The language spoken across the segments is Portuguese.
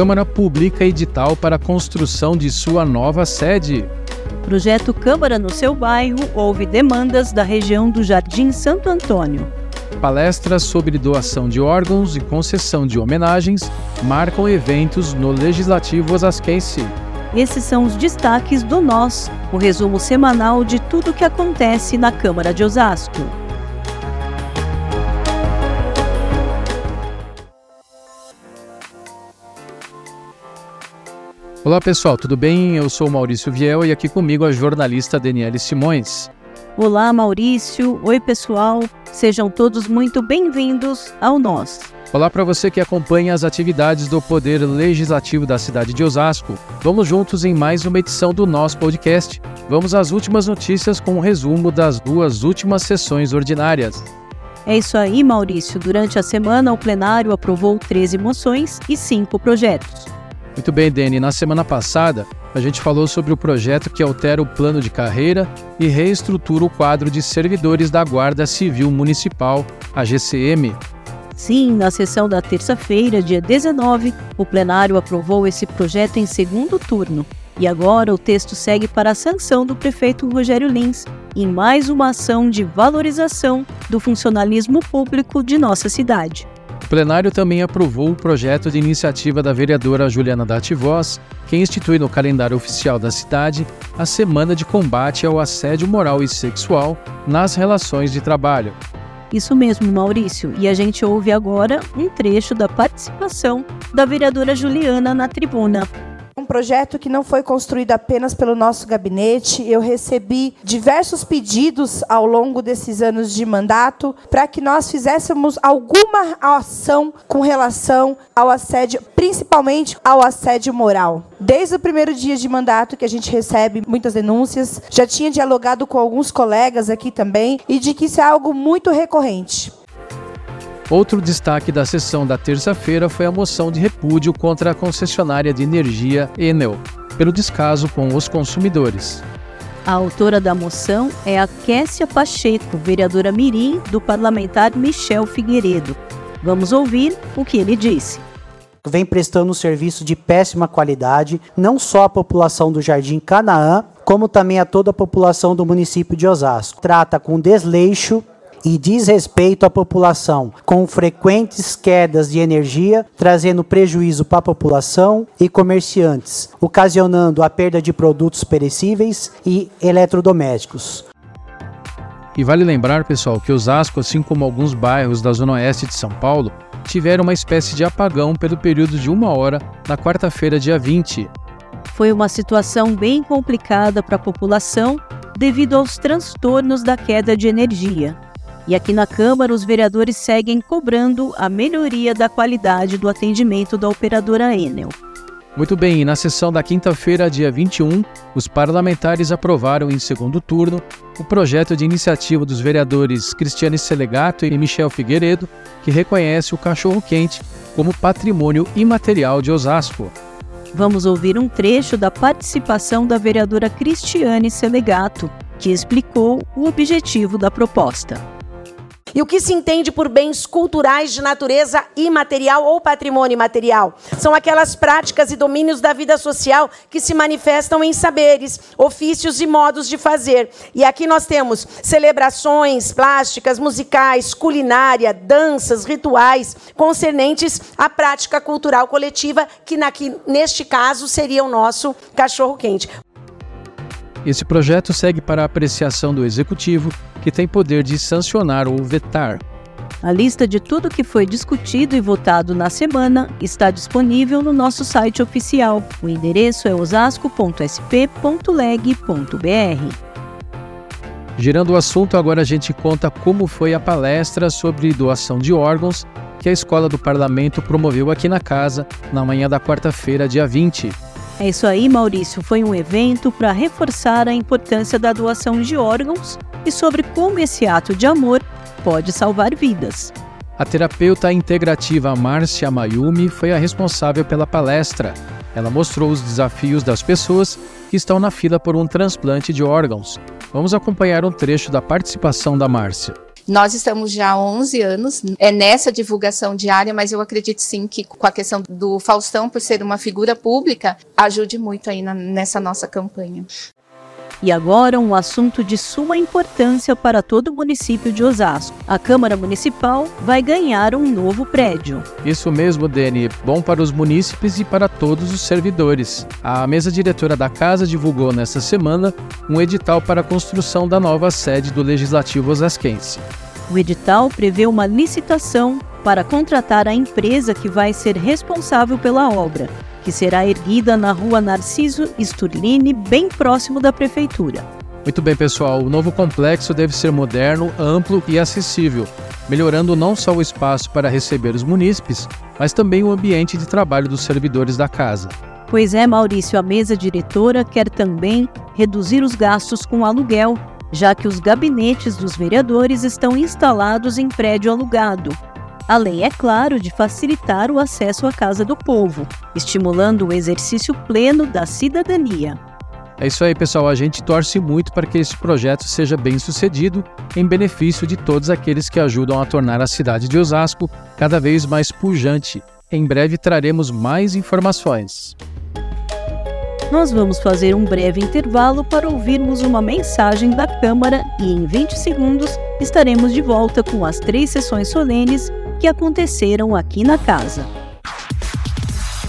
Câmara publica edital para a construção de sua nova sede. Projeto Câmara no seu bairro houve demandas da região do Jardim Santo Antônio. Palestras sobre doação de órgãos e concessão de homenagens marcam eventos no Legislativo Osasquense. Esses são os destaques do Nós, o resumo semanal de tudo o que acontece na Câmara de Osasco. Olá pessoal, tudo bem? Eu sou Maurício Viel e aqui comigo a jornalista Daniele Simões. Olá Maurício, oi pessoal, sejam todos muito bem-vindos ao Nós. Olá para você que acompanha as atividades do Poder Legislativo da cidade de Osasco. Vamos juntos em mais uma edição do nosso podcast. Vamos às últimas notícias com um resumo das duas últimas sessões ordinárias. É isso aí, Maurício. Durante a semana, o plenário aprovou 13 moções e 5 projetos. Muito bem, Dani. Na semana passada, a gente falou sobre o projeto que altera o plano de carreira e reestrutura o quadro de servidores da Guarda Civil Municipal, a GCM. Sim, na sessão da terça-feira, dia 19, o plenário aprovou esse projeto em segundo turno. E agora o texto segue para a sanção do prefeito Rogério Lins, em mais uma ação de valorização do funcionalismo público de nossa cidade plenário também aprovou o projeto de iniciativa da vereadora Juliana Dativós, que institui no calendário oficial da cidade a Semana de Combate ao Assédio Moral e Sexual nas Relações de Trabalho. Isso mesmo, Maurício. E a gente ouve agora um trecho da participação da vereadora Juliana na tribuna projeto que não foi construído apenas pelo nosso gabinete. Eu recebi diversos pedidos ao longo desses anos de mandato para que nós fizéssemos alguma ação com relação ao assédio, principalmente ao assédio moral. Desde o primeiro dia de mandato que a gente recebe muitas denúncias, já tinha dialogado com alguns colegas aqui também e de que isso é algo muito recorrente. Outro destaque da sessão da terça-feira foi a moção de repúdio contra a concessionária de energia Enel, pelo descaso com os consumidores. A autora da moção é a Kessia Pacheco, vereadora Mirim, do parlamentar Michel Figueiredo. Vamos ouvir o que ele disse vem prestando um serviço de péssima qualidade, não só à população do Jardim Canaã, como também a toda a população do município de Osasco. Trata com desleixo e desrespeito à população, com frequentes quedas de energia, trazendo prejuízo para a população e comerciantes, ocasionando a perda de produtos perecíveis e eletrodomésticos. E vale lembrar, pessoal, que Osasco, assim como alguns bairros da zona oeste de São Paulo, tiveram uma espécie de apagão pelo período de uma hora na quarta-feira, dia 20. Foi uma situação bem complicada para a população devido aos transtornos da queda de energia. E aqui na Câmara, os vereadores seguem cobrando a melhoria da qualidade do atendimento da operadora Enel. Muito bem, e na sessão da quinta-feira, dia 21, os parlamentares aprovaram em segundo turno o projeto de iniciativa dos vereadores Cristiane Selegato e Michel Figueiredo, que reconhece o cachorro-quente como patrimônio imaterial de Osasco. Vamos ouvir um trecho da participação da vereadora Cristiane Selegato, que explicou o objetivo da proposta e o que se entende por bens culturais de natureza imaterial ou patrimônio imaterial. São aquelas práticas e domínios da vida social que se manifestam em saberes, ofícios e modos de fazer. E aqui nós temos celebrações plásticas, musicais, culinária, danças, rituais concernentes à prática cultural coletiva, que neste caso seria o nosso cachorro-quente. Esse projeto segue para a apreciação do Executivo, que tem poder de sancionar ou vetar. A lista de tudo que foi discutido e votado na semana está disponível no nosso site oficial. O endereço é osasco.sp.leg.br. Girando o assunto, agora a gente conta como foi a palestra sobre doação de órgãos que a Escola do Parlamento promoveu aqui na casa na manhã da quarta-feira, dia 20. É isso aí, Maurício. Foi um evento para reforçar a importância da doação de órgãos e sobre como esse ato de amor pode salvar vidas. A terapeuta integrativa Márcia Mayumi foi a responsável pela palestra. Ela mostrou os desafios das pessoas que estão na fila por um transplante de órgãos. Vamos acompanhar um trecho da participação da Márcia. Nós estamos já há 11 anos é nessa divulgação diária, mas eu acredito sim que com a questão do Faustão, por ser uma figura pública, ajude muito aí na, nessa nossa campanha. E agora um assunto de suma importância para todo o município de Osasco. A Câmara Municipal vai ganhar um novo prédio. Isso mesmo, Dani. Bom para os munícipes e para todos os servidores. A mesa diretora da casa divulgou nesta semana um edital para a construção da nova sede do Legislativo Osasquense. O edital prevê uma licitação para contratar a empresa que vai ser responsável pela obra que será erguida na rua Narciso Sturlini, bem próximo da prefeitura. Muito bem, pessoal. O novo complexo deve ser moderno, amplo e acessível, melhorando não só o espaço para receber os munícipes, mas também o ambiente de trabalho dos servidores da casa. Pois é, Maurício, a mesa diretora quer também reduzir os gastos com aluguel, já que os gabinetes dos vereadores estão instalados em prédio alugado, além, é claro, de facilitar o acesso à Casa do Povo, estimulando o exercício pleno da cidadania. É isso aí, pessoal. A gente torce muito para que esse projeto seja bem sucedido, em benefício de todos aqueles que ajudam a tornar a cidade de Osasco cada vez mais pujante. Em breve traremos mais informações. Nós vamos fazer um breve intervalo para ouvirmos uma mensagem da Câmara e, em 20 segundos, estaremos de volta com as três sessões solenes que aconteceram aqui na casa.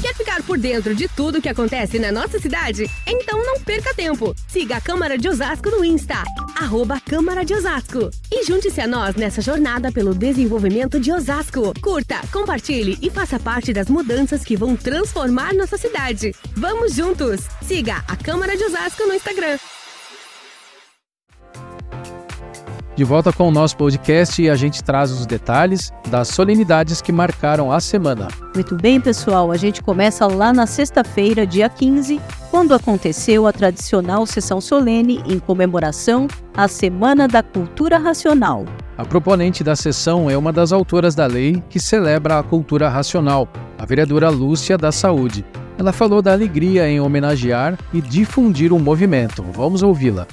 Quer ficar por dentro de tudo que acontece na nossa cidade? Então não perca tempo. Siga a Câmara de Osasco no Insta, arroba Câmara de Osasco. E junte-se a nós nessa jornada pelo desenvolvimento de Osasco. Curta, compartilhe e faça parte das mudanças que vão transformar nossa cidade. Vamos juntos! Siga a Câmara de Osasco no Instagram. De volta com o nosso podcast e a gente traz os detalhes das solenidades que marcaram a semana. Muito bem, pessoal. A gente começa lá na sexta-feira, dia 15, quando aconteceu a tradicional sessão solene em comemoração à Semana da Cultura Racional. A proponente da sessão é uma das autoras da lei que celebra a cultura racional, a vereadora Lúcia da Saúde. Ela falou da alegria em homenagear e difundir o movimento. Vamos ouvi-la.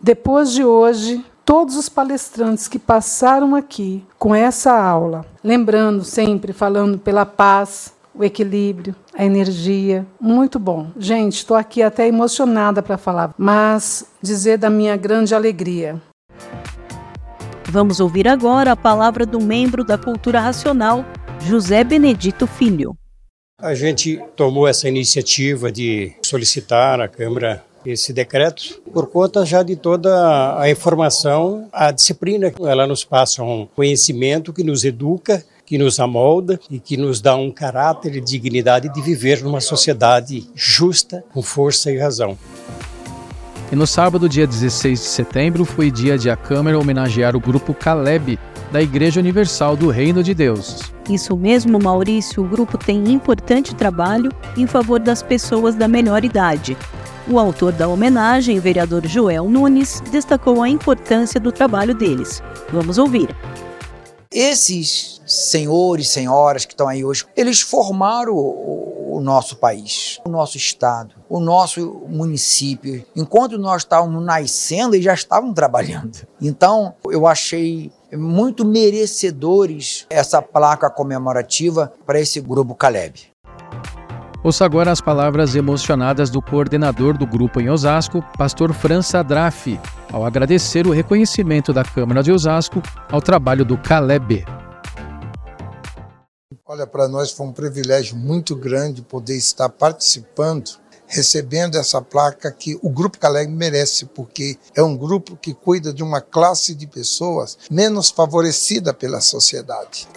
Depois de hoje, todos os palestrantes que passaram aqui com essa aula, lembrando sempre, falando pela paz, o equilíbrio, a energia. Muito bom. Gente, estou aqui até emocionada para falar, mas dizer da minha grande alegria. Vamos ouvir agora a palavra do membro da Cultura Racional, José Benedito Filho. A gente tomou essa iniciativa de solicitar à Câmara esse decreto por conta já de toda a informação, a disciplina. Ela nos passa um conhecimento que nos educa, que nos amolda e que nos dá um caráter e dignidade de viver numa sociedade justa, com força e razão. E no sábado, dia 16 de setembro, foi dia de a Câmara homenagear o grupo Caleb, da Igreja Universal do Reino de Deus. Isso mesmo, Maurício, o grupo tem importante trabalho em favor das pessoas da melhor idade, o autor da homenagem, vereador Joel Nunes, destacou a importância do trabalho deles. Vamos ouvir. Esses senhores, senhoras que estão aí hoje, eles formaram o, o, nosso país, o nosso estado, o nosso município. Enquanto nós estávamos nascendo, eles já estavam trabalhando. Então, eu achei muito merecedores essa placa comemorativa para esse grupo Caleb. Ouça agora as palavras emocionadas do coordenador do grupo em Osasco, pastor França Drafi, ao agradecer o reconhecimento da Câmara de Osasco ao trabalho do Caleb. Olha, para nós foi um privilégio muito grande poder estar participando, recebendo essa placa que o Grupo Caleb merece, porque é um grupo que cuida de uma classe de pessoas menos favorecida pela sociedade.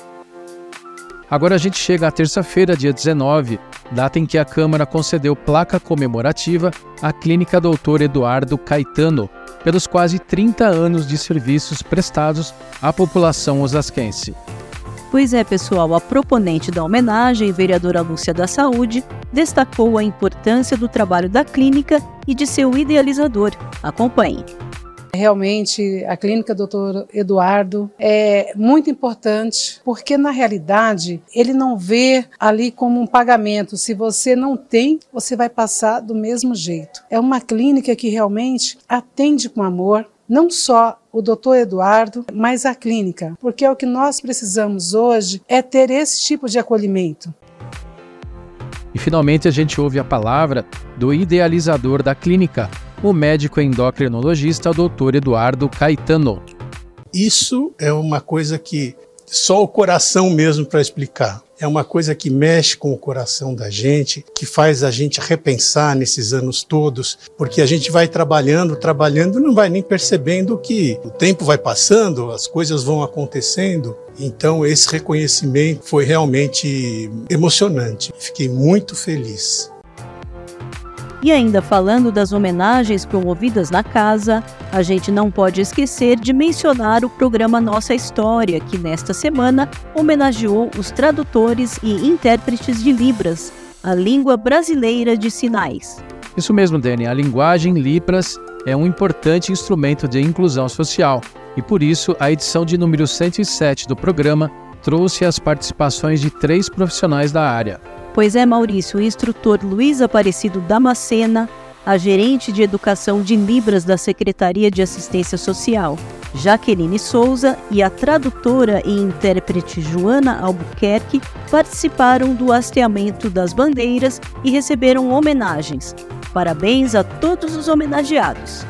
Agora a gente chega à terça-feira, dia 19, data em que a Câmara concedeu placa comemorativa à Clínica Doutor Eduardo Caetano, pelos quase 30 anos de serviços prestados à população osasquense. Pois é, pessoal, a proponente da homenagem, vereadora Lúcia da Saúde, destacou a importância do trabalho da clínica e de seu idealizador. Acompanhe. Realmente, a clínica Dr. Eduardo é muito importante, porque na realidade ele não vê ali como um pagamento. Se você não tem, você vai passar do mesmo jeito. É uma clínica que realmente atende com amor, não só o doutor Eduardo, mas a clínica, porque o que nós precisamos hoje é ter esse tipo de acolhimento. E finalmente a gente ouve a palavra do idealizador da clínica, o médico endocrinologista Dr. Eduardo Caetano. Isso é uma coisa que só o coração mesmo para explicar. É uma coisa que mexe com o coração da gente, que faz a gente repensar nesses anos todos, porque a gente vai trabalhando, trabalhando, não vai nem percebendo que o tempo vai passando, as coisas vão acontecendo. Então, esse reconhecimento foi realmente emocionante. Fiquei muito feliz. E ainda falando das homenagens promovidas na casa, a gente não pode esquecer de mencionar o programa Nossa História, que nesta semana homenageou os tradutores e intérpretes de Libras, a língua brasileira de sinais. Isso mesmo, Dani. A linguagem Libras é um importante instrumento de inclusão social e por isso a edição de número 107 do programa trouxe as participações de três profissionais da área. Pois é, Maurício, o instrutor Luiz Aparecido Damascena, a gerente de educação de Libras da Secretaria de Assistência Social, Jaqueline Souza, e a tradutora e intérprete Joana Albuquerque participaram do hasteamento das bandeiras e receberam homenagens. Parabéns a todos os homenageados.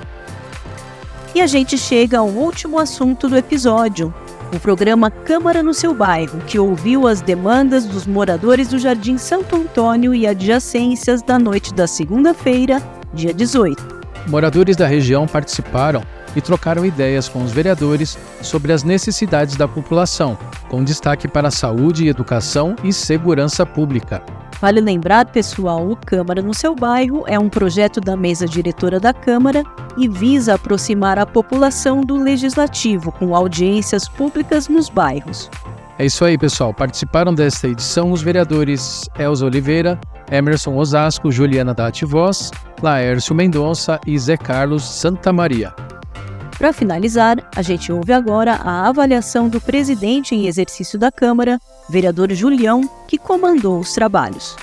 E a gente chega ao último assunto do episódio, o programa Câmara no seu bairro, que ouviu as demandas dos moradores do Jardim Santo Antônio e adjacências da noite da segunda-feira, dia 18. Moradores da região participaram e trocaram ideias com os vereadores sobre as necessidades da população, com destaque para a saúde, educação e segurança pública. Vale lembrar, pessoal, o Câmara no seu bairro é um projeto da mesa diretora da Câmara e visa aproximar a população do legislativo com audiências públicas nos bairros. É isso aí, pessoal. Participaram desta edição os vereadores Elza Oliveira, Emerson Osasco, Juliana Dati Voz, Laércio Mendonça e Zé Carlos Santa Maria. Para finalizar, a gente ouve agora a avaliação do presidente em exercício da Câmara, vereador Julião, que comandou os trabalhos.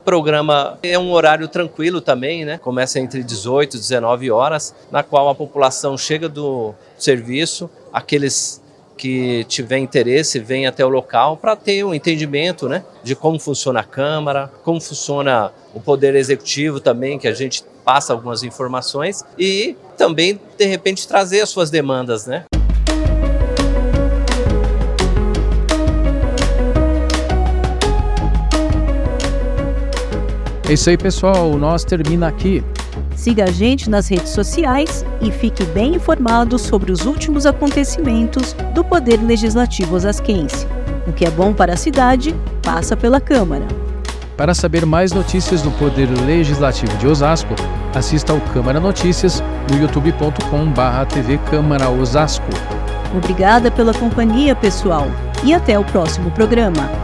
O programa é um horário tranquilo também, né? Começa entre 18 e 19 horas, na qual a população chega do serviço, aqueles que tiver interesse vem até o local para ter um entendimento, né, de como funciona a Câmara, como funciona o Poder Executivo também, que a gente passa algumas informações e também de repente trazer as suas demandas, né? É isso aí, pessoal. O nós termina aqui. Siga a gente nas redes sociais e fique bem informado sobre os últimos acontecimentos do Poder Legislativo osasquense. O que é bom para a cidade, passa pela Câmara. Para saber mais notícias do Poder Legislativo de Osasco, assista ao Câmara Notícias no youtube.com/tv Câmara Osasco. Obrigada pela companhia, pessoal, e até o próximo programa.